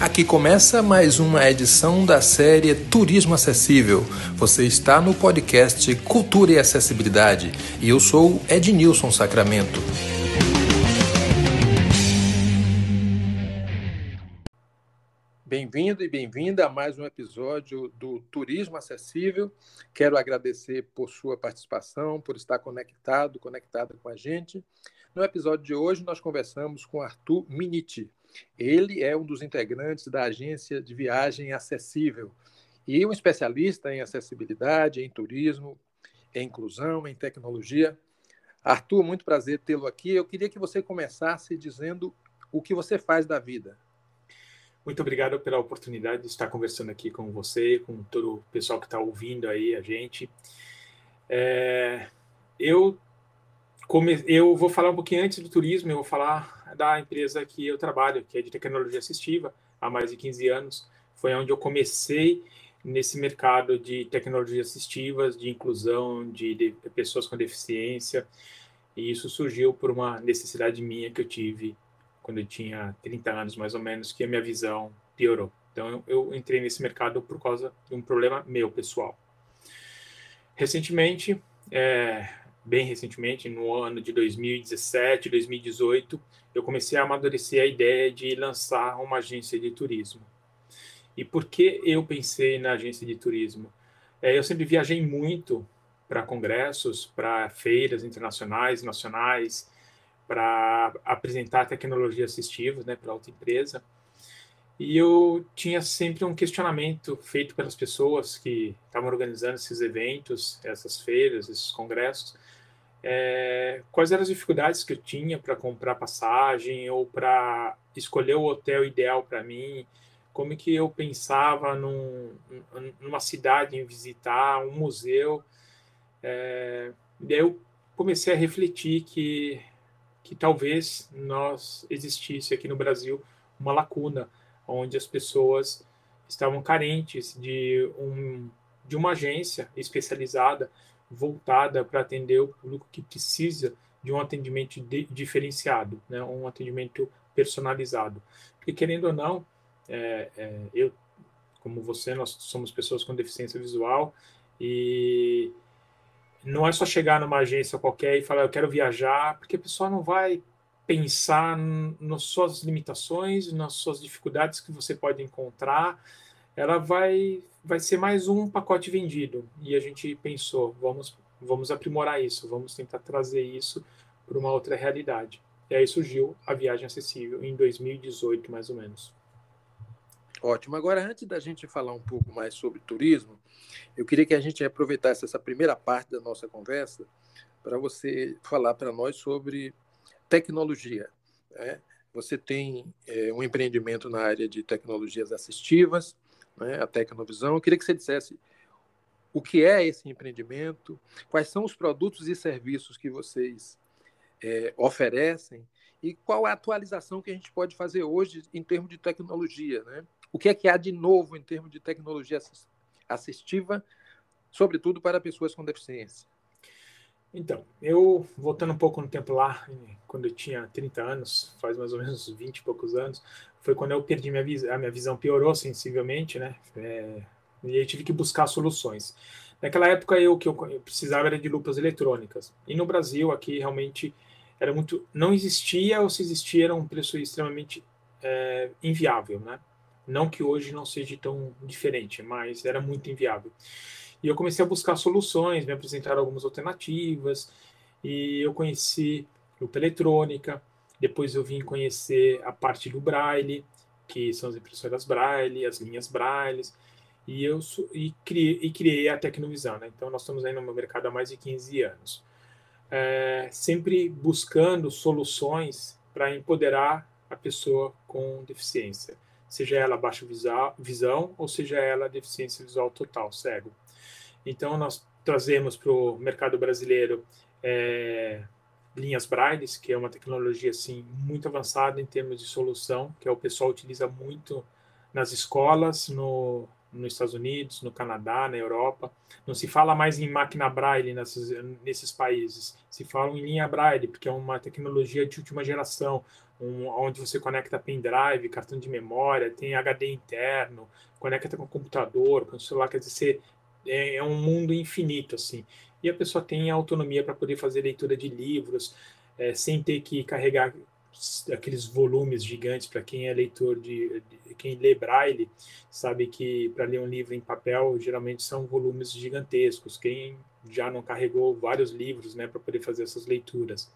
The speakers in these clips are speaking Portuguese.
Aqui começa mais uma edição da série Turismo Acessível. Você está no podcast Cultura e Acessibilidade e eu sou Ednilson Sacramento. Bem-vindo e bem-vinda a mais um episódio do Turismo Acessível. Quero agradecer por sua participação, por estar conectado, conectada com a gente. No episódio de hoje, nós conversamos com Arthur Miniti. Ele é um dos integrantes da agência de viagem acessível e um especialista em acessibilidade, em turismo, em inclusão, em tecnologia. Arthur, muito prazer tê-lo aqui. Eu queria que você começasse dizendo o que você faz da vida. Muito obrigado pela oportunidade de estar conversando aqui com você, com todo o pessoal que está ouvindo aí a gente. É, eu, come, eu vou falar um pouquinho antes do turismo, eu vou falar da empresa que eu trabalho, que é de tecnologia assistiva, há mais de 15 anos. Foi onde eu comecei nesse mercado de tecnologias assistivas, de inclusão de, de pessoas com deficiência, e isso surgiu por uma necessidade minha que eu tive quando eu tinha 30 anos, mais ou menos, que a minha visão piorou. Então, eu entrei nesse mercado por causa de um problema meu, pessoal. Recentemente, é, bem recentemente, no ano de 2017, 2018, eu comecei a amadurecer a ideia de lançar uma agência de turismo. E por que eu pensei na agência de turismo? É, eu sempre viajei muito para congressos, para feiras internacionais, nacionais, para apresentar tecnologia assistiva né, para outra empresa. E eu tinha sempre um questionamento feito pelas pessoas que estavam organizando esses eventos, essas feiras, esses congressos. É, quais eram as dificuldades que eu tinha para comprar passagem ou para escolher o hotel ideal para mim? Como que eu pensava num, numa cidade em visitar um museu? É, daí eu comecei a refletir que que talvez nós existisse aqui no Brasil uma lacuna onde as pessoas estavam carentes de um de uma agência especializada voltada para atender o público que precisa de um atendimento de, diferenciado, né, um atendimento personalizado. Porque querendo ou não, é, é, eu, como você, nós somos pessoas com deficiência visual e não é só chegar numa agência qualquer e falar eu quero viajar, porque a pessoa não vai pensar nas suas limitações, nas suas dificuldades que você pode encontrar. Ela vai vai ser mais um pacote vendido. E a gente pensou, vamos vamos aprimorar isso, vamos tentar trazer isso para uma outra realidade. E aí surgiu a viagem acessível em 2018, mais ou menos. Ótimo. Agora, antes da gente falar um pouco mais sobre turismo, eu queria que a gente aproveitasse essa primeira parte da nossa conversa para você falar para nós sobre tecnologia. Né? Você tem é, um empreendimento na área de tecnologias assistivas, né? a Tecnovisão. Eu queria que você dissesse o que é esse empreendimento, quais são os produtos e serviços que vocês é, oferecem e qual é a atualização que a gente pode fazer hoje em termos de tecnologia, né? O que é que há de novo em termos de tecnologia assistiva, sobretudo para pessoas com deficiência? Então, eu, voltando um pouco no tempo lá, quando eu tinha 30 anos, faz mais ou menos 20 e poucos anos, foi quando eu perdi minha visão, a minha visão piorou sensivelmente, né? É, e aí tive que buscar soluções. Naquela época, eu que eu precisava era de lupas eletrônicas. E no Brasil, aqui, realmente, era muito... Não existia, ou se existia, era um preço extremamente é, inviável, né? Não que hoje não seja tão diferente, mas era muito inviável. E eu comecei a buscar soluções, me apresentaram algumas alternativas, e eu conheci lupa eletrônica, depois eu vim conhecer a parte do Braille, que são as impressoras Braille, as linhas Braille, e eu e criei, e criei a Tecnovisão. Né? Então, nós estamos aí no mercado há mais de 15 anos. É, sempre buscando soluções para empoderar a pessoa com deficiência seja ela baixa visão ou seja ela deficiência visual total, cego. Então, nós trazemos para o mercado brasileiro é, linhas Braille, que é uma tecnologia assim, muito avançada em termos de solução, que é o pessoal utiliza muito nas escolas, no, nos Estados Unidos, no Canadá, na Europa. Não se fala mais em máquina braille nesses, países. Se fala em linha braille, porque é uma tecnologia de última geração, um, onde você conecta pendrive, cartão de memória, tem HD interno, conecta com computador, com celular. Quer dizer, é, é um mundo infinito, assim. E a pessoa tem autonomia para poder fazer leitura de livros, é, sem ter que carregar aqueles volumes gigantes para quem é leitor de, de, quem lê braille sabe que para ler um livro em papel geralmente são volumes gigantescos quem já não carregou vários livros né para poder fazer essas leituras.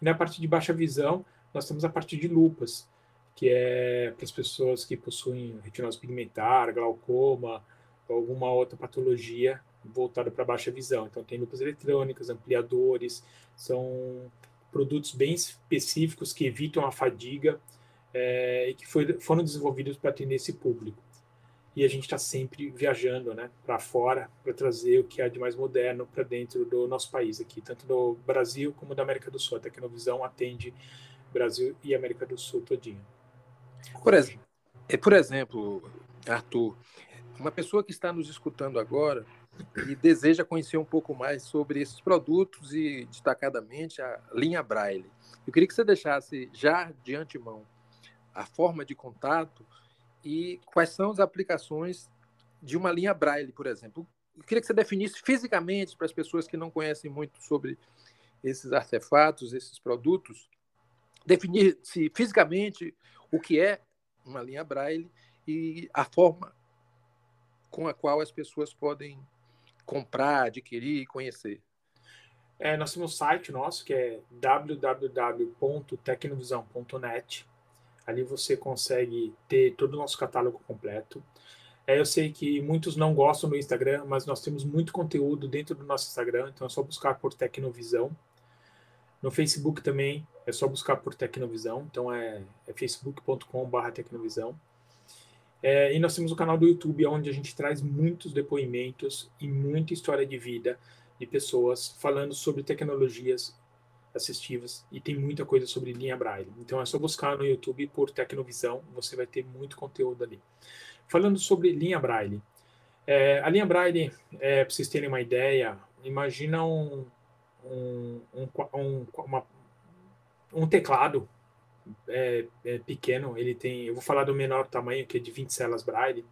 E na parte de baixa visão nós temos a parte de lupas que é para as pessoas que possuem retinose pigmentar glaucoma alguma outra patologia voltada para baixa visão então tem lupas eletrônicas ampliadores são produtos bem específicos que evitam a fadiga é, e que foi, foram desenvolvidos para atender esse público. E a gente está sempre viajando né, para fora para trazer o que há de mais moderno para dentro do nosso país aqui, tanto do Brasil como da América do Sul. A Tecnovisão atende Brasil e América do Sul todinho. Por, ex é, por exemplo, Arthur, uma pessoa que está nos escutando agora e deseja conhecer um pouco mais sobre esses produtos e, destacadamente, a linha Braille. Eu queria que você deixasse já de antemão a forma de contato e quais são as aplicações de uma linha Braille, por exemplo. Eu queria que você definisse fisicamente para as pessoas que não conhecem muito sobre esses artefatos, esses produtos, definir-se fisicamente o que é uma linha Braille e a forma com a qual as pessoas podem comprar, adquirir e conhecer? É, nós temos um site nosso que é www.tecnovisão.net. Ali você consegue ter todo o nosso catálogo completo. É, eu sei que muitos não gostam do Instagram, mas nós temos muito conteúdo dentro do nosso Instagram, então é só buscar por Tecnovisão. No Facebook também é só buscar por Tecnovisão, então é, é facebook.com.br Tecnovisão. É, e nós temos o canal do YouTube, onde a gente traz muitos depoimentos e muita história de vida de pessoas falando sobre tecnologias assistivas e tem muita coisa sobre linha Braille. Então é só buscar no YouTube por Tecnovisão, você vai ter muito conteúdo ali. Falando sobre linha Braille, é, a linha Braille, é, para vocês terem uma ideia, imagina um, um, um, uma, um teclado é, é, pequeno, ele tem, eu vou falar do menor tamanho, que é de 20 celas Braille,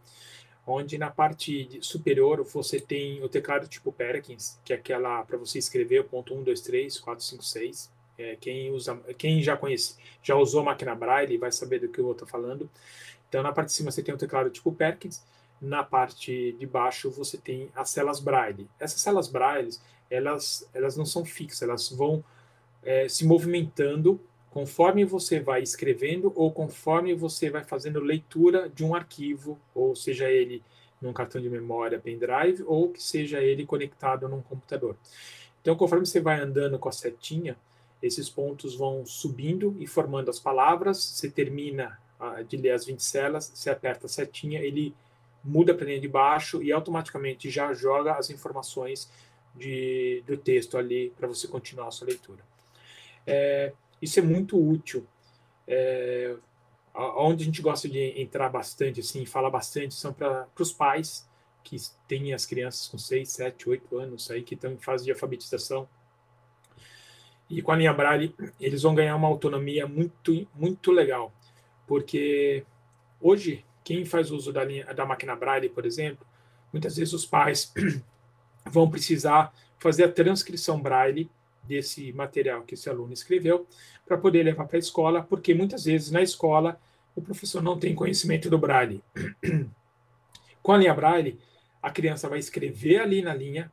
onde na parte superior você tem o teclado tipo Perkins, que é aquela para você escrever o ponto 1, 2, 3, 4, 5, 6. É, quem, usa, quem já conhece, já usou máquina Braille vai saber do que eu estou falando. Então, na parte de cima você tem o teclado tipo Perkins, na parte de baixo você tem as celas Braille. Essas celas Braille, elas, elas não são fixas, elas vão é, se movimentando conforme você vai escrevendo ou conforme você vai fazendo leitura de um arquivo, ou seja ele num cartão de memória pendrive ou que seja ele conectado num computador. Então, conforme você vai andando com a setinha, esses pontos vão subindo e formando as palavras. Você termina uh, de ler as 20 celas, você aperta a setinha, ele muda para a linha de baixo e automaticamente já joga as informações de, do texto ali para você continuar a sua leitura. É, isso é muito útil. É, onde a gente gosta de entrar bastante, assim, falar bastante, são para os pais que têm as crianças com 6, 7, 8 anos aí, que estão em fase de alfabetização. E com a linha Braille, eles vão ganhar uma autonomia muito, muito legal. Porque hoje, quem faz uso da, linha, da máquina Braille, por exemplo, muitas vezes os pais vão precisar fazer a transcrição Braille desse material que esse aluno escreveu para poder levar para a escola, porque muitas vezes na escola o professor não tem conhecimento do Braille. Com a linha Braille, a criança vai escrever ali na linha,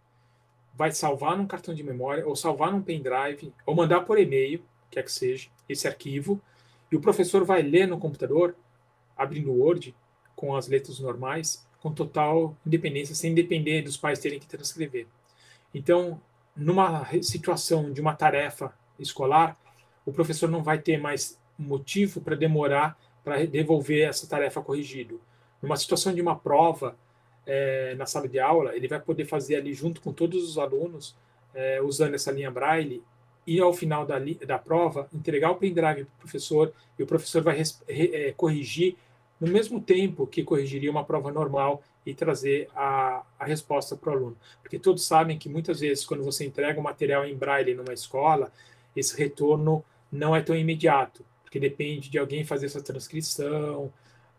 vai salvar num cartão de memória, ou salvar num pendrive, ou mandar por e-mail, quer que seja, esse arquivo, e o professor vai ler no computador, abrindo o Word, com as letras normais, com total independência, sem depender dos pais terem que transcrever. Então, numa situação de uma tarefa escolar, o professor não vai ter mais motivo para demorar para devolver essa tarefa corrigido. Numa situação de uma prova é, na sala de aula, ele vai poder fazer ali junto com todos os alunos, é, usando essa linha Braille, e ao final da, da prova, entregar o pendrive para o professor, e o professor vai é, corrigir no mesmo tempo que corrigiria uma prova normal, e trazer a, a resposta para o aluno. Porque todos sabem que muitas vezes, quando você entrega o material em braille numa escola, esse retorno não é tão imediato, porque depende de alguém fazer essa transcrição.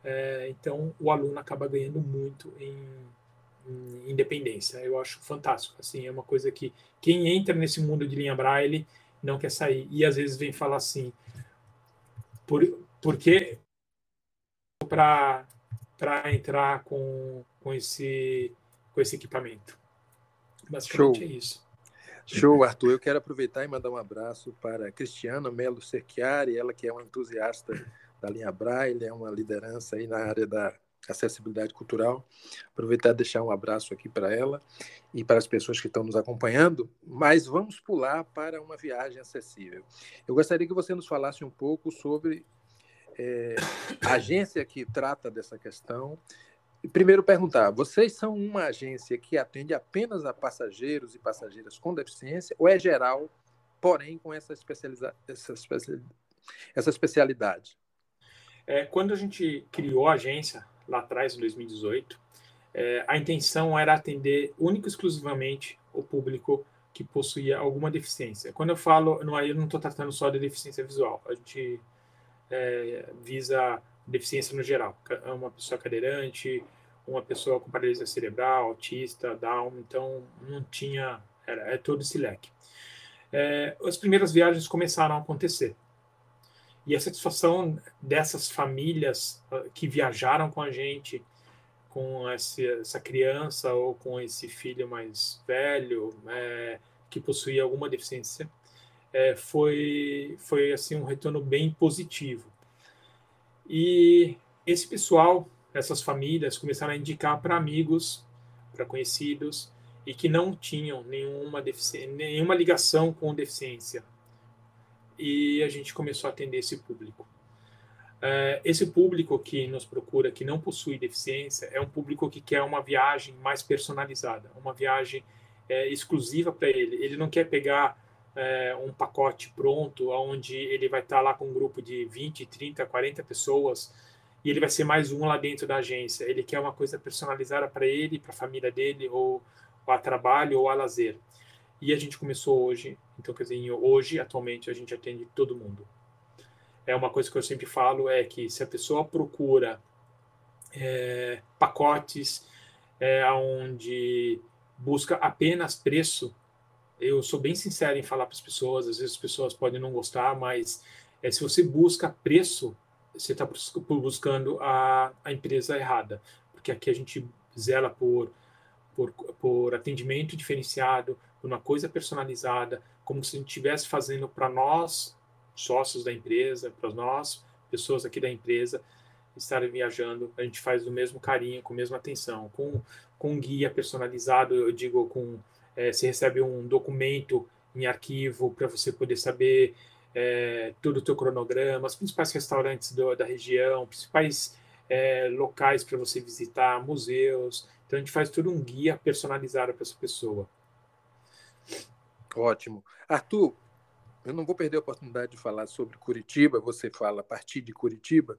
É, então, o aluno acaba ganhando muito em, em, independência. Eu acho fantástico. Assim, é uma coisa que quem entra nesse mundo de linha braille não quer sair. E às vezes vem falar assim, por, por que para entrar com com esse, com esse equipamento. Basicamente Show. é isso. Show, Arthur. Eu quero aproveitar e mandar um abraço para Cristiana Melo Cerchiari, ela que é uma entusiasta da linha Braille, é uma liderança aí na área da acessibilidade cultural. Aproveitar e deixar um abraço aqui para ela e para as pessoas que estão nos acompanhando, mas vamos pular para uma viagem acessível. Eu gostaria que você nos falasse um pouco sobre é, agência que trata dessa questão, primeiro perguntar, vocês são uma agência que atende apenas a passageiros e passageiras com deficiência ou é geral, porém com essa, especializa essa, essa especialidade? É, quando a gente criou a agência, lá atrás, em 2018, é, a intenção era atender único e exclusivamente o público que possuía alguma deficiência. Quando eu falo, não, eu não estou tratando só de deficiência visual, a gente é, visa deficiência no geral, uma pessoa cadeirante, uma pessoa com paralisia cerebral, autista, Down, então não tinha, era é todo esse leque. É, as primeiras viagens começaram a acontecer. E a satisfação dessas famílias ah, que viajaram com a gente, com essa criança ou com esse filho mais velho, é, que possuía alguma deficiência, é, foi, foi assim um retorno bem positivo. E esse pessoal essas famílias começaram a indicar para amigos, para conhecidos, e que não tinham nenhuma, nenhuma ligação com deficiência. E a gente começou a atender esse público. É, esse público que nos procura, que não possui deficiência, é um público que quer uma viagem mais personalizada, uma viagem é, exclusiva para ele. Ele não quer pegar é, um pacote pronto, onde ele vai estar lá com um grupo de 20, 30, 40 pessoas e ele vai ser mais um lá dentro da agência. Ele quer uma coisa personalizada para ele, para a família dele, ou, ou, a trabalho ou a lazer. E a gente começou hoje, então quer dizer, hoje, atualmente, a gente atende todo mundo. É uma coisa que eu sempre falo, é que se a pessoa procura é, pacotes é, onde busca apenas preço, eu sou bem sincero em falar para as pessoas, às vezes as pessoas podem não gostar, mas é, se você busca preço, você está buscando a, a empresa errada, porque aqui a gente zela por, por, por atendimento diferenciado, por uma coisa personalizada, como se a gente estivesse fazendo para nós, sócios da empresa, para nós, pessoas aqui da empresa, estarem viajando, a gente faz do mesmo carinho, com a mesma atenção, com, com um guia personalizado, eu digo, com é, você recebe um documento em arquivo para você poder saber é, todo o teu cronograma, os principais restaurantes do, da região, principais é, locais para você visitar, museus. Então a gente faz todo um guia personalizado para essa pessoa. Ótimo. Arthur, eu não vou perder a oportunidade de falar sobre Curitiba, você fala a partir de Curitiba.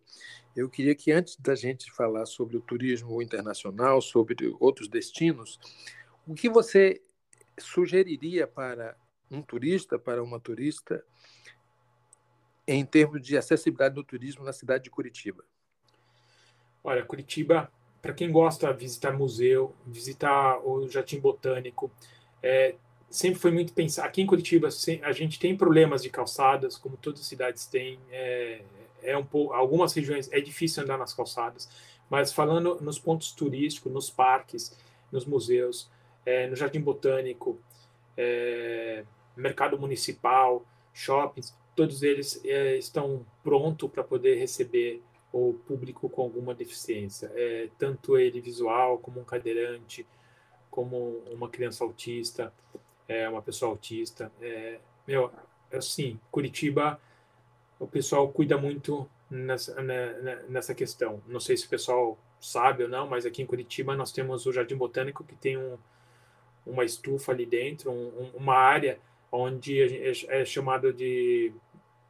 Eu queria que antes da gente falar sobre o turismo internacional, sobre outros destinos, o que você sugeriria para um turista, para uma turista, em termos de acessibilidade no turismo na cidade de Curitiba? Olha, Curitiba, para quem gosta de visitar museu, visitar o Jardim Botânico, é, sempre foi muito pensar. Aqui em Curitiba, a gente tem problemas de calçadas, como todas as cidades têm. É, é um pouco, algumas regiões é difícil andar nas calçadas, mas falando nos pontos turísticos, nos parques, nos museus, é, no Jardim Botânico, é, mercado municipal, shoppings, todos eles é, estão prontos para poder receber o público com alguma deficiência, é, tanto ele visual, como um cadeirante, como uma criança autista, é, uma pessoa autista. Meu, assim, Curitiba, o pessoal cuida muito nessa, né, nessa questão. Não sei se o pessoal sabe ou não, mas aqui em Curitiba nós temos o Jardim Botânico, que tem um, uma estufa ali dentro, um, uma área onde é, é chamado de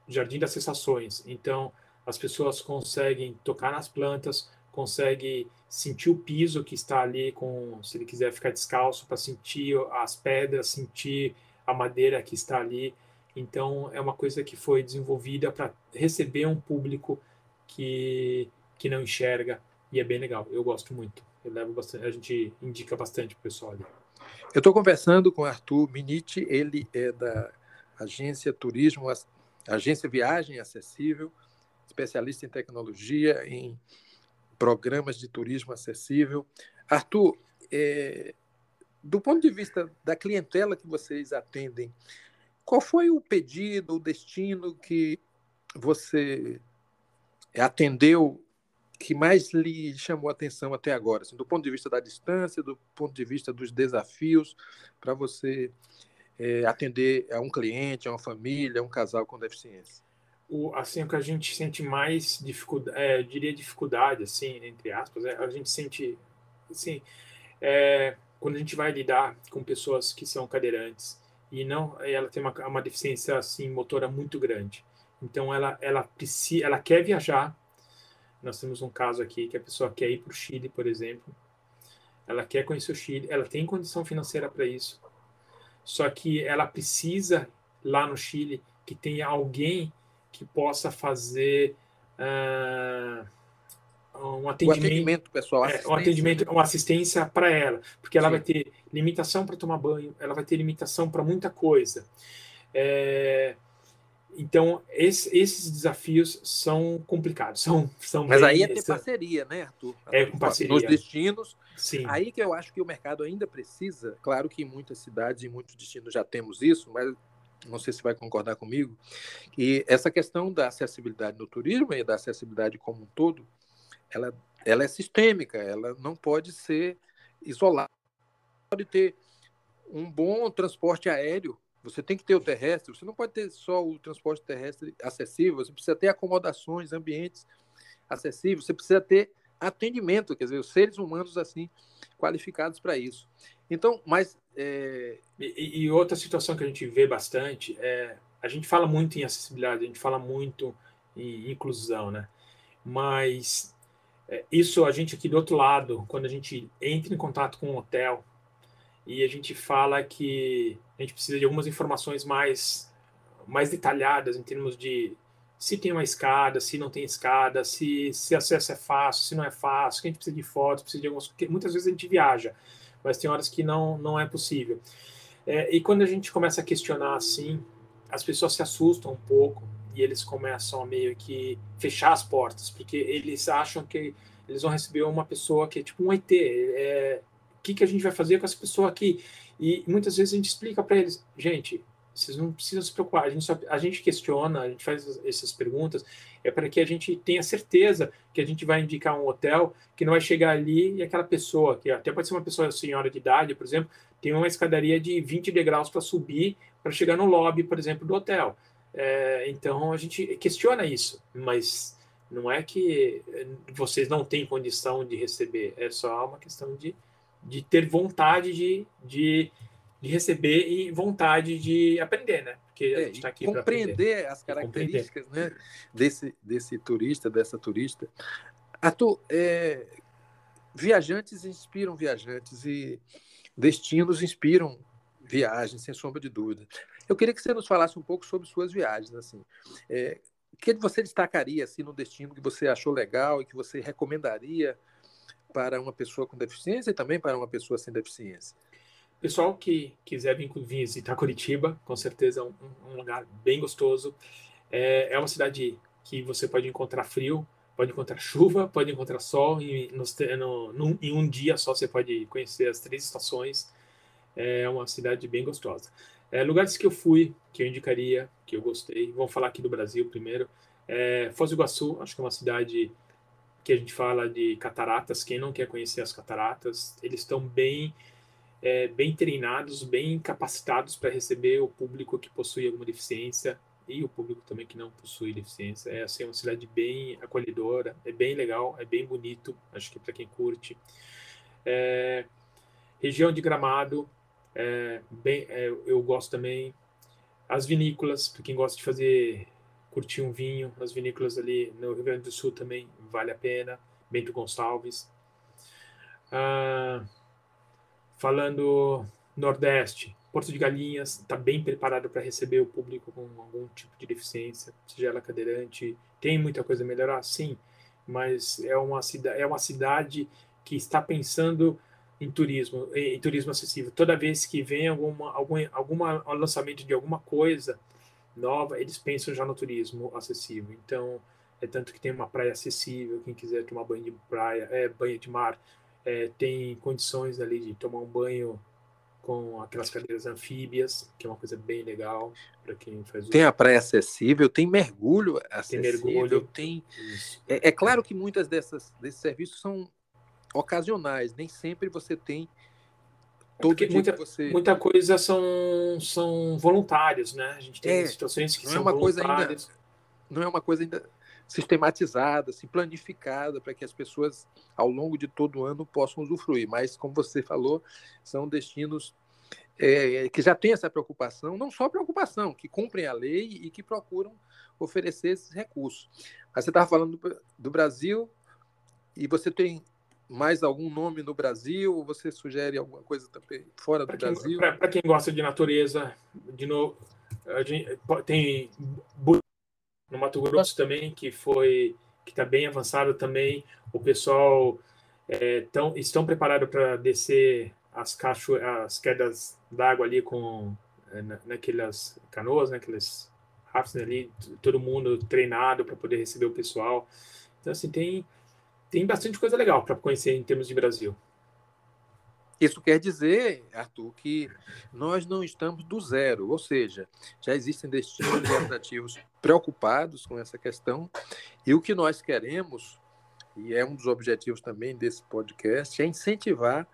Jardim das Sensações. Então, as pessoas conseguem tocar nas plantas, consegue sentir o piso que está ali, com, se ele quiser ficar descalço, para sentir as pedras, sentir a madeira que está ali. Então, é uma coisa que foi desenvolvida para receber um público que, que não enxerga, e é bem legal. Eu gosto muito. Eu levo bastante, a gente indica bastante para o pessoal ali. Eu estou conversando com Arthur Miniti, ele é da agência Turismo, agência Viagem Acessível, especialista em tecnologia, em programas de turismo acessível. Arthur, é, do ponto de vista da clientela que vocês atendem, qual foi o pedido, o destino que você atendeu que mais lhe chamou a atenção até agora, assim, do ponto de vista da distância, do ponto de vista dos desafios para você é, atender a um cliente, a uma família, a um casal com deficiência? O, assim, o que a gente sente mais dificuldade, é, diria dificuldade, assim, entre aspas, é, a gente sente, assim, é, quando a gente vai lidar com pessoas que são cadeirantes e não, ela tem uma, uma deficiência, assim, motora muito grande. Então, ela, ela ela quer viajar, nós temos um caso aqui que a pessoa quer ir para o Chile, por exemplo. Ela quer conhecer o Chile, ela tem condição financeira para isso. Só que ela precisa, lá no Chile, que tenha alguém que possa fazer uh, um atendimento, atendimento pessoal, é, um atendimento, uma assistência para ela, porque ela Sim. vai ter limitação para tomar banho, ela vai ter limitação para muita coisa. É, então, esse, esses desafios são complicados. São, são Mas bem, aí é ter parceria, né, Arthur? É com parceria. Nos destinos. Sim. Aí que eu acho que o mercado ainda precisa. Claro que em muitas cidades e muitos destinos já temos isso, mas não sei se vai concordar comigo, que essa questão da acessibilidade no turismo e da acessibilidade como um todo, ela, ela é sistêmica, ela não pode ser isolada. Pode ter um bom transporte aéreo você tem que ter o terrestre, você não pode ter só o transporte terrestre acessível, você precisa ter acomodações, ambientes acessíveis, você precisa ter atendimento, quer dizer, os seres humanos assim qualificados para isso. Então, mas é... e, e, outra situação que a gente vê bastante é a gente fala muito em acessibilidade, a gente fala muito em inclusão, né? Mas é, isso a gente aqui do outro lado, quando a gente entra em contato com um hotel, e a gente fala que a gente precisa de algumas informações mais, mais detalhadas em termos de se tem uma escada, se não tem escada, se, se acesso é fácil, se não é fácil, que a gente precisa de fotos, precisa de algumas. Muitas vezes a gente viaja, mas tem horas que não, não é possível. É, e quando a gente começa a questionar assim, as pessoas se assustam um pouco e eles começam a meio que fechar as portas, porque eles acham que eles vão receber uma pessoa que é tipo um ET, é, que, que a gente vai fazer com essa pessoa aqui? E muitas vezes a gente explica para eles, gente, vocês não precisam se preocupar, a gente, só, a gente questiona, a gente faz essas perguntas, é para que a gente tenha certeza que a gente vai indicar um hotel que não vai chegar ali e aquela pessoa, que até pode ser uma pessoa senhora de idade, por exemplo, tem uma escadaria de 20 degraus para subir para chegar no lobby, por exemplo, do hotel. É, então a gente questiona isso, mas não é que vocês não têm condição de receber, é só uma questão de de ter vontade de, de, de receber e vontade de aprender, né? Porque é, a gente está aqui para compreender as características compreender. Né, desse, desse turista, dessa turista. Arthur, é, viajantes inspiram viajantes e destinos inspiram viagens, sem sombra de dúvida. Eu queria que você nos falasse um pouco sobre suas viagens, assim. É, o que você destacaria assim no destino que você achou legal e que você recomendaria para uma pessoa com deficiência e também para uma pessoa sem deficiência. Pessoal que quiser vir visitar Curitiba, com certeza é um, um lugar bem gostoso. É, é, uma cidade que você pode encontrar frio, pode encontrar chuva, pode encontrar sol, e no, no, em um dia só você pode conhecer as três estações. É uma cidade bem gostosa. É, lugares que eu fui, que eu indicaria, que eu gostei, vamos falar aqui do Brasil primeiro. É, Foz do Iguaçu, acho que é uma cidade que a gente fala de cataratas, quem não quer conhecer as cataratas, eles estão bem é, bem treinados, bem capacitados para receber o público que possui alguma deficiência e o público também que não possui deficiência. É assim, uma cidade bem acolhedora, é bem legal, é bem bonito, acho que para quem curte. É, região de Gramado, é, bem, é, eu gosto também. As vinícolas, para quem gosta de fazer curtir um vinho, as vinícolas ali no Rio Grande do Sul também vale a pena. Bento Gonçalves. Ah, falando Nordeste, Porto de Galinhas está bem preparado para receber o público com algum tipo de deficiência, seja ela cadeirante. Tem muita coisa a melhorar, sim, mas é uma, é uma cidade que está pensando em turismo, em turismo acessível. Toda vez que vem alguma, algum alguma lançamento de alguma coisa nova, eles pensam já no turismo acessível. Então, é tanto que tem uma praia acessível, quem quiser tomar banho de praia, é banho de mar, é, tem condições ali de tomar um banho com aquelas cadeiras anfíbias, que é uma coisa bem legal para quem faz. Tem a praia acessível, tem mergulho acessível, tem mergulho. Tem... É, é, claro que muitas dessas desses serviços são ocasionais, nem sempre você tem todo dia muita, você... muita coisa são são voluntários, né? A gente tem é, situações que não é são é uma coisa ainda não é uma coisa ainda sistematizada, assim, planificada para que as pessoas ao longo de todo o ano possam usufruir. Mas como você falou, são destinos é, que já têm essa preocupação, não só preocupação, que cumprem a lei e que procuram oferecer esses recursos. Mas você estava falando do, do Brasil e você tem mais algum nome no Brasil? Ou você sugere alguma coisa também fora do Brasil? Para quem gosta de natureza, de novo, tem no Mato Grosso também que foi que está bem avançado também. O pessoal é, tão, estão preparados para descer as, cacho as quedas d'água ali com é, naquelas canoas, naqueles rafts ali, todo mundo treinado para poder receber o pessoal. Então assim tem tem bastante coisa legal para conhecer em termos de Brasil. Isso quer dizer, Arthur, que nós não estamos do zero, ou seja, já existem destinos representativos preocupados com essa questão, e o que nós queremos, e é um dos objetivos também desse podcast, é incentivar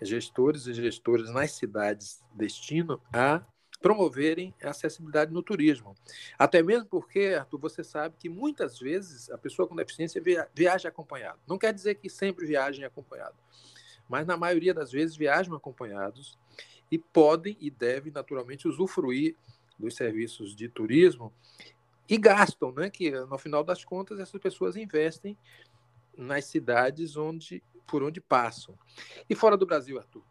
gestores e gestoras nas cidades destino a promoverem a acessibilidade no turismo. Até mesmo porque, Arthur, você sabe que muitas vezes a pessoa com deficiência viaja acompanhado. Não quer dizer que sempre viajem acompanhado, mas na maioria das vezes viajam acompanhados e podem e devem naturalmente usufruir dos serviços de turismo e gastam, né? Que no final das contas essas pessoas investem nas cidades onde por onde passam. E fora do Brasil, Arthur?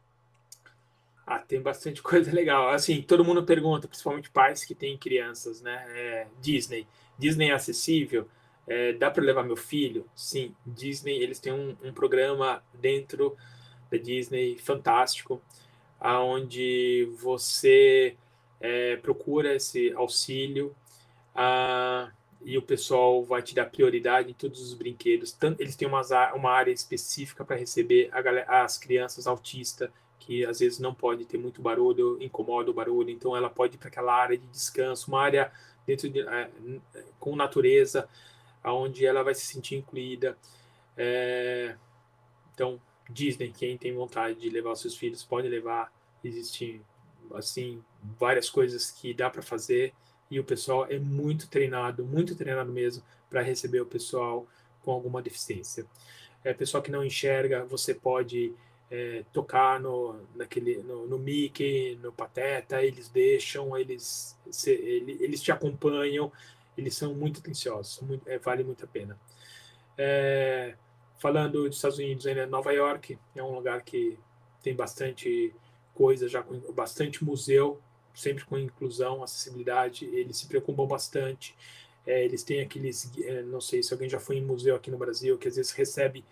Ah, tem bastante coisa legal. Assim, todo mundo pergunta, principalmente pais que têm crianças, né? É, Disney. Disney é acessível? É, dá para levar meu filho? Sim, Disney, eles têm um, um programa dentro da Disney fantástico, aonde você é, procura esse auxílio ah, e o pessoal vai te dar prioridade em todos os brinquedos. Eles têm uma, uma área específica para receber a, as crianças autistas que às vezes não pode ter muito barulho, incomoda o barulho, então ela pode ir para aquela área de descanso, uma área dentro de, é, com natureza, aonde ela vai se sentir incluída. É, então, Disney, quem tem vontade de levar os seus filhos, pode levar. Existem, assim, várias coisas que dá para fazer e o pessoal é muito treinado, muito treinado mesmo, para receber o pessoal com alguma deficiência. É, pessoal que não enxerga, você pode é, tocar no, naquele, no, no Mickey, no Pateta, eles deixam, eles, se, ele, eles te acompanham, eles são muito atenciosos, muito, é, vale muito a pena. É, falando dos Estados Unidos, ainda Nova York é um lugar que tem bastante coisa, já com bastante museu, sempre com inclusão, acessibilidade, eles se preocupam bastante. É, eles têm aqueles, é, não sei se alguém já foi em museu aqui no Brasil, que às vezes recebe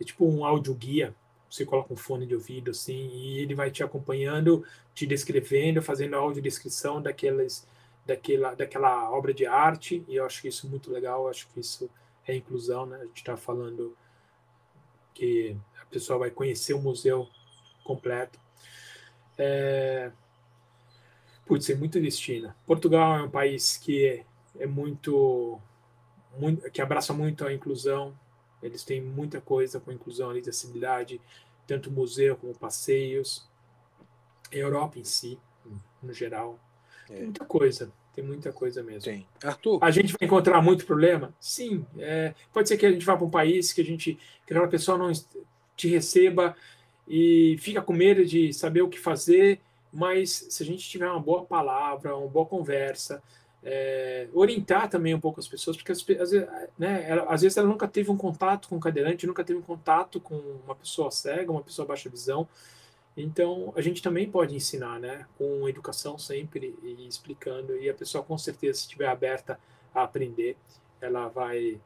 é tipo um áudio guia você coloca um fone de ouvido assim e ele vai te acompanhando, te descrevendo, fazendo a audiodescrição daquelas, daquela, daquela obra de arte e eu acho que isso é muito legal, acho que isso é inclusão, né? A gente está falando que a pessoa vai conhecer o museu completo. É... Putz, é muito destino. Portugal é um país que é, muito, muito, que abraça muito a inclusão, eles têm muita coisa com inclusão ali de acessibilidade, tanto museu como passeios. A Europa em si, no geral. É. Tem muita coisa, tem muita coisa mesmo. Tem. Arthur. A gente vai encontrar muito problema? Sim. É, pode ser que a gente vá para um país que a gente que aquela pessoa não te receba e fica com medo de saber o que fazer, mas se a gente tiver uma boa palavra, uma boa conversa, é, orientar também um pouco as pessoas, porque às, vezes, né, ela, às vezes ela nunca teve um contato com um cadeirante, nunca teve um contato com uma pessoa cega, uma pessoa baixa visão. Então, a gente também pode ensinar, né, com educação sempre e explicando, e a pessoa com certeza, se estiver aberta a aprender, ela vai,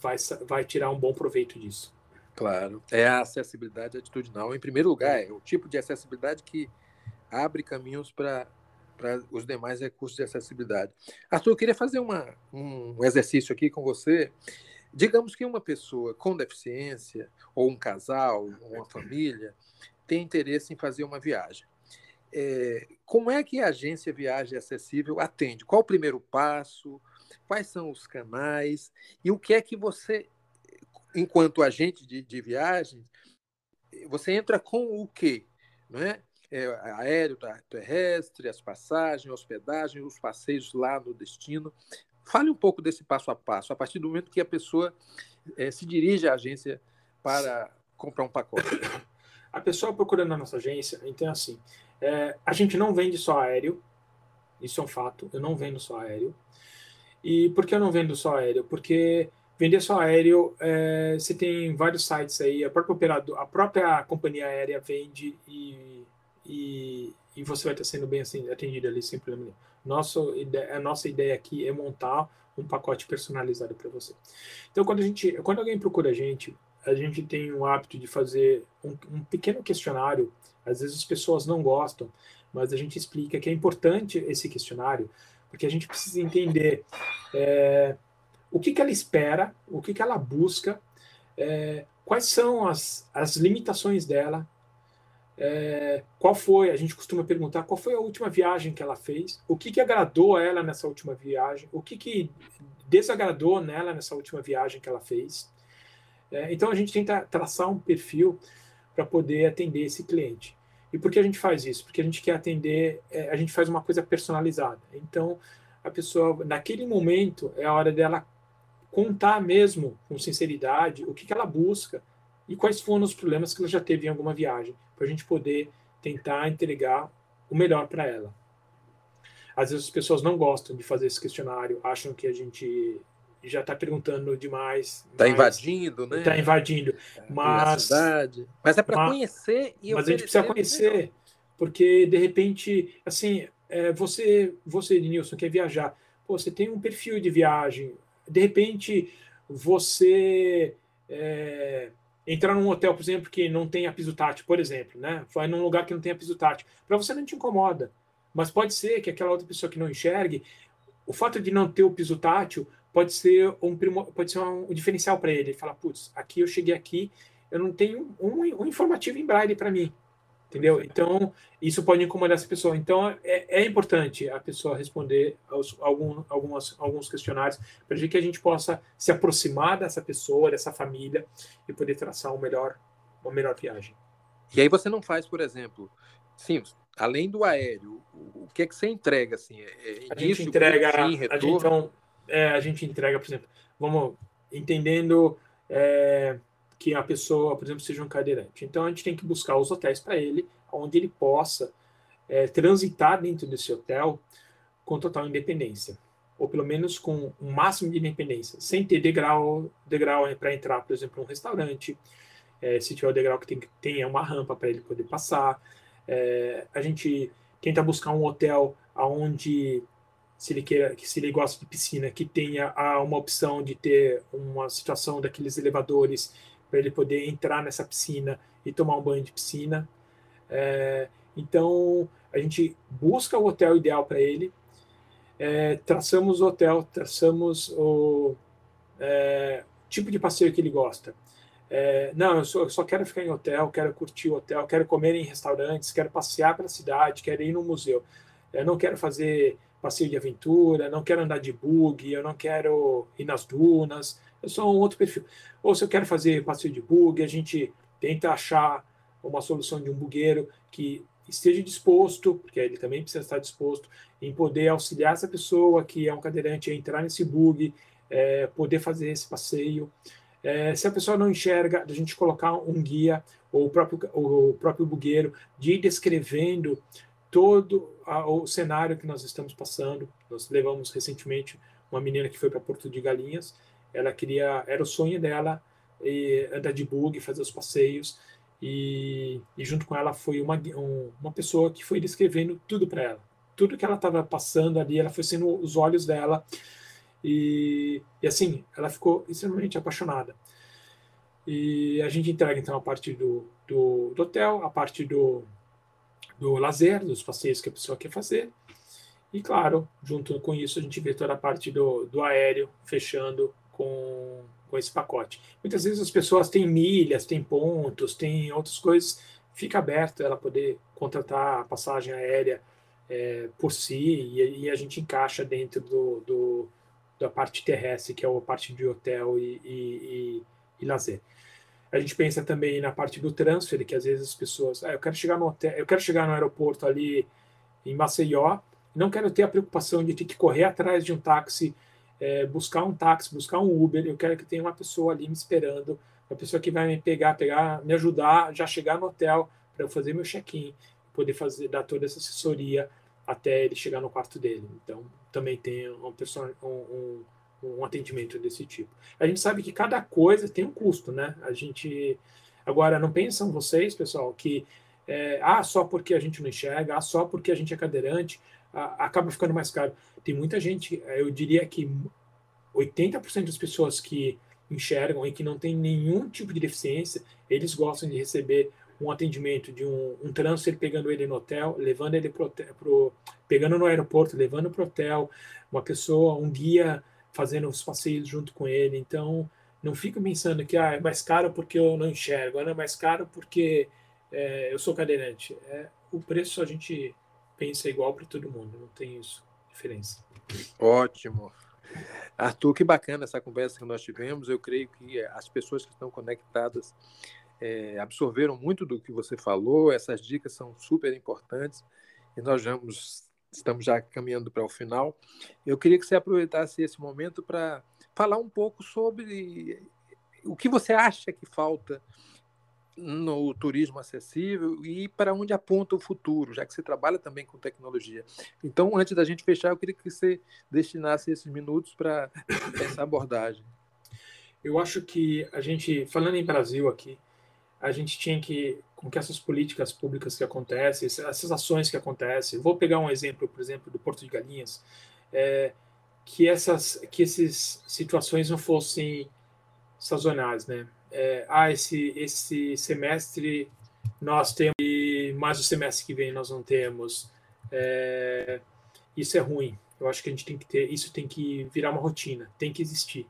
vai, vai tirar um bom proveito disso. Claro, é a acessibilidade atitudinal. Em primeiro lugar, é o tipo de acessibilidade que abre caminhos para para os demais recursos de acessibilidade. Arthur, eu queria fazer uma, um exercício aqui com você. Digamos que uma pessoa com deficiência, ou um casal, ou uma família, tem interesse em fazer uma viagem. É, como é que a agência Viagem Acessível atende? Qual o primeiro passo? Quais são os canais? E o que é que você, enquanto agente de, de viagem, você entra com o quê? Não é? É, aéreo, terrestre, as passagens, hospedagem, os passeios lá no destino. Fale um pouco desse passo a passo, a partir do momento que a pessoa é, se dirige à agência para comprar um pacote. A pessoa procurando a nossa agência, então é assim, é, a gente não vende só aéreo, isso é um fato, eu não vendo só aéreo. E por que eu não vendo só aéreo? Porque vender só aéreo, é, você tem vários sites aí, a própria operador, a própria companhia aérea vende e e, e você vai estar sendo bem assim, atendido ali sem problema nenhum. Nosso, a nossa ideia aqui é montar um pacote personalizado para você. Então, quando, a gente, quando alguém procura a gente, a gente tem o hábito de fazer um, um pequeno questionário. Às vezes as pessoas não gostam, mas a gente explica que é importante esse questionário, porque a gente precisa entender é, o que, que ela espera, o que, que ela busca, é, quais são as, as limitações dela, é, qual foi, a gente costuma perguntar qual foi a última viagem que ela fez, o que, que agradou a ela nessa última viagem, o que, que desagradou nela nessa última viagem que ela fez. É, então a gente tenta traçar um perfil para poder atender esse cliente. E por que a gente faz isso? Porque a gente quer atender, é, a gente faz uma coisa personalizada. Então a pessoa, naquele momento, é a hora dela contar mesmo com sinceridade o que, que ela busca e quais foram os problemas que ela já teve em alguma viagem para a gente poder tentar entregar o melhor para ela. Às vezes as pessoas não gostam de fazer esse questionário, acham que a gente já está perguntando demais. Está invadindo, né? Está invadindo. É, mas, mas é para conhecer e Mas a gente precisa conhecer, porque de repente, assim, é, você, você, Nilson, quer viajar. Pô, você tem um perfil de viagem. De repente, você é, entrar num hotel, por exemplo, que não tenha piso tátil, por exemplo, né? Vai num lugar que não tenha piso tátil. Para você não te incomoda. Mas pode ser que aquela outra pessoa que não enxergue, o fato de não ter o piso tátil pode ser um, pode ser um diferencial para ele. Ele fala, putz, aqui eu cheguei aqui, eu não tenho um, um informativo em braille para mim entendeu? Então, isso pode incomodar essa pessoa. Então, é, é importante a pessoa responder aos, algum, algumas, alguns questionários para que a gente possa se aproximar dessa pessoa, dessa família e poder traçar um melhor, uma melhor viagem. E aí você não faz, por exemplo, sim, além do aéreo, o que é que você entrega assim? É, é a gente entrega, fim, a gente, então, é, a gente entrega, por exemplo, vamos entendendo é, que a pessoa, por exemplo, seja um cadeirante. Então a gente tem que buscar os hotéis para ele, onde ele possa é, transitar dentro desse hotel com total independência, ou pelo menos com um máximo de independência, sem ter degrau, degrau para entrar, por exemplo, um restaurante. É, se tiver o degrau que tem, tenha uma rampa para ele poder passar. É, a gente tenta buscar um hotel aonde se ele queira, se ele gosta de piscina, que tenha uma opção de ter uma situação daqueles elevadores para ele poder entrar nessa piscina e tomar um banho de piscina. É, então, a gente busca o hotel ideal para ele, é, traçamos o hotel, traçamos o é, tipo de passeio que ele gosta. É, não, eu só, eu só, quero ficar em hotel, quero curtir o hotel, quero comer em restaurantes, quero passear pela cidade, quero ir no museu. Eu não quero fazer passeio de aventura, não quero andar de bug, eu não quero ir nas dunas, eu sou um outro perfil. Ou se eu quero fazer passeio de bug, a gente tenta achar uma solução de um bugueiro que esteja disposto, porque ele também precisa estar disposto, em poder auxiliar essa pessoa que é um cadeirante a entrar nesse bug, é, poder fazer esse passeio. É, se a pessoa não enxerga, a gente colocar um guia ou o próprio, o próprio bugueiro de ir descrevendo todo a, o cenário que nós estamos passando. Nós levamos recentemente uma menina que foi para Porto de Galinhas. Ela queria, era o sonho dela e, andar de bug, fazer os passeios. E, e junto com ela foi uma, um, uma pessoa que foi descrevendo tudo para ela. Tudo que ela estava passando ali, ela foi sendo os olhos dela. E, e assim, ela ficou extremamente apaixonada. E a gente entrega então a parte do, do, do hotel, a parte do, do lazer, dos passeios que a pessoa quer fazer. E claro, junto com isso, a gente vê toda a parte do, do aéreo fechando com, com esse pacote. Muitas vezes as pessoas têm milhas, têm pontos, têm outras coisas, fica aberto ela poder contratar a passagem aérea é, por si e, e, a gente encaixa dentro do, do, da parte terrestre, que é a parte de hotel e, e, e lazer. A gente pensa também na parte do transfer, que às vezes as pessoas, ah, eu quero chegar no hotel, eu quero chegar no aeroporto ali em Maceió, não quero ter a preocupação de ter que correr atrás de um táxi, é, buscar um táxi, buscar um Uber. Eu quero que tenha uma pessoa ali me esperando, uma pessoa que vai me pegar, pegar, me ajudar, já chegar no hotel para eu fazer meu check-in, poder fazer dar toda essa assessoria até ele chegar no quarto dele. Então, também tem uma pessoa, um, um um atendimento desse tipo. A gente sabe que cada coisa tem um custo, né? A gente agora não pensam vocês, pessoal, que é, ah, só porque a gente não enxerga, ah, só porque a gente é cadeirante, ah, acaba ficando mais caro. Tem muita gente, eu diria que 80% das pessoas que enxergam e que não tem nenhum tipo de deficiência, eles gostam de receber um atendimento de um, um transfer pegando ele no hotel, levando ele pro, pro pegando no aeroporto, levando para o hotel, uma pessoa, um guia fazendo os passeios junto com ele. Então, não fica pensando que ah, é mais caro porque eu não enxergo, é mais caro porque é, eu sou cadeirante. É, o preço a gente pensa igual para todo mundo, não tem isso, diferença. Ótimo. Arthur, que bacana essa conversa que nós tivemos. Eu creio que as pessoas que estão conectadas é, absorveram muito do que você falou. Essas dicas são super importantes e nós vamos estamos já caminhando para o final. Eu queria que você aproveitasse esse momento para falar um pouco sobre o que você acha que falta no turismo acessível e para onde aponta o futuro, já que você trabalha também com tecnologia. Então, antes da gente fechar, eu queria que você destinasse esses minutos para essa abordagem. Eu acho que a gente, falando em Brasil aqui, a gente tinha que, com que essas políticas públicas que acontecem, essas ações que acontecem, vou pegar um exemplo, por exemplo, do Porto de Galinhas, é, que essas que essas situações não fossem sazonais, né? É, ah, esse esse semestre nós temos, mas o semestre que vem nós não temos. É, isso é ruim. Eu acho que a gente tem que ter, isso tem que virar uma rotina, tem que existir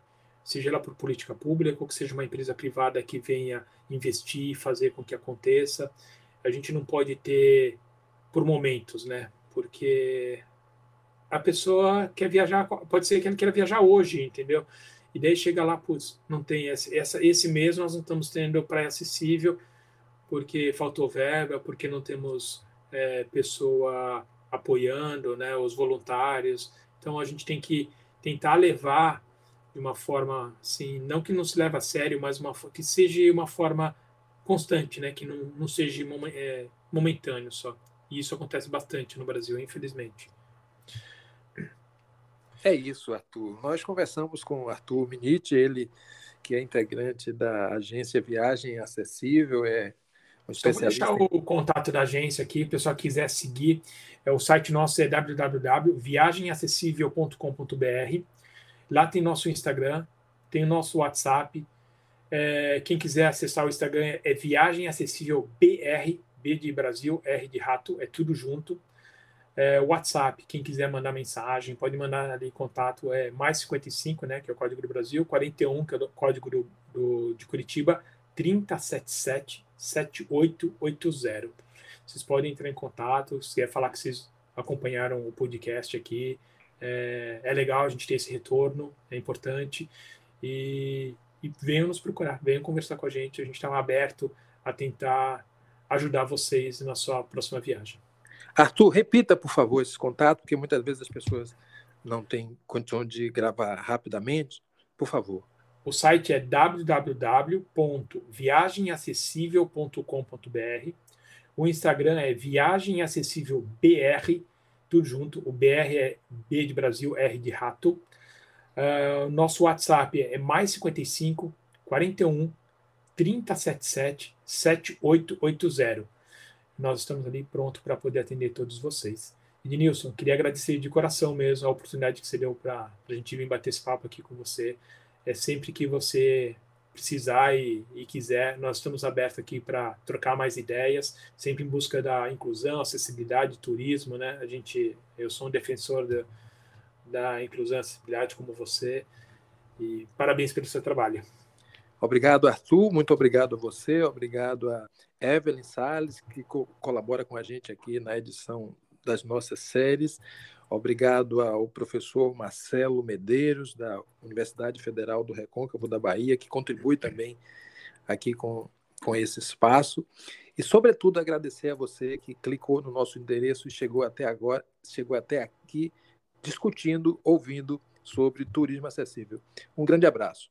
seja ela por política pública ou que seja uma empresa privada que venha investir, fazer com que aconteça. A gente não pode ter por momentos, né? Porque a pessoa quer viajar, pode ser que ela queira viajar hoje, entendeu? E daí chega lá, putz, não tem esse, essa, esse mês nós não estamos tendo praia acessível porque faltou verba, porque não temos é, pessoa apoiando, né, os voluntários. Então a gente tem que tentar levar de uma forma assim, não que não se leve a sério, mas uma que seja uma forma constante, né, que não, não seja é, momentâneo só. E isso acontece bastante no Brasil, infelizmente. É isso, Arthur. Nós conversamos com o Arthur Minite, ele que é integrante da agência Viagem Acessível, é um especialista. Então, vou deixar o contato da agência aqui, o pessoal quiser seguir. É, o site nosso é www.viagemacessível.com.br. Lá tem nosso Instagram, tem o nosso WhatsApp. É, quem quiser acessar o Instagram é Viagem Acessível BR, B de Brasil, R de Rato, é tudo junto. É, WhatsApp, quem quiser mandar mensagem, pode mandar ali contato, é mais 55, né, que é o código do Brasil, 41, que é o código do, do, de Curitiba, 3077 7880. Vocês podem entrar em contato, se quer falar que vocês acompanharam o podcast aqui, é, é legal a gente ter esse retorno, é importante. E, e venham nos procurar, venham conversar com a gente. A gente está aberto a tentar ajudar vocês na sua próxima viagem. Arthur, repita, por favor, esse contato, porque muitas vezes as pessoas não têm condição de gravar rapidamente. Por favor. O site é www.viagemacessível.com.br. O Instagram é Viagem Acessível BR, tudo junto. O BR é B de Brasil, R de rato. Uh, nosso WhatsApp é mais 55 41 3077 7880. Nós estamos ali pronto para poder atender todos vocês. Ednilson, queria agradecer de coração mesmo a oportunidade que você deu para a gente vir bater esse papo aqui com você. É sempre que você precisar e, e quiser, nós estamos abertos aqui para trocar mais ideias, sempre em busca da inclusão, acessibilidade, turismo, né? A gente, eu sou um defensor da, da inclusão e acessibilidade como você e parabéns pelo seu trabalho. Obrigado, Arthur. Muito obrigado a você. Obrigado a Evelyn Salles, que co colabora com a gente aqui na edição das nossas séries. Obrigado ao professor Marcelo Medeiros, da Universidade Federal do Recôncavo da Bahia, que contribui também aqui com, com esse espaço. E, sobretudo, agradecer a você que clicou no nosso endereço e chegou até agora, chegou até aqui discutindo, ouvindo sobre turismo acessível. Um grande abraço.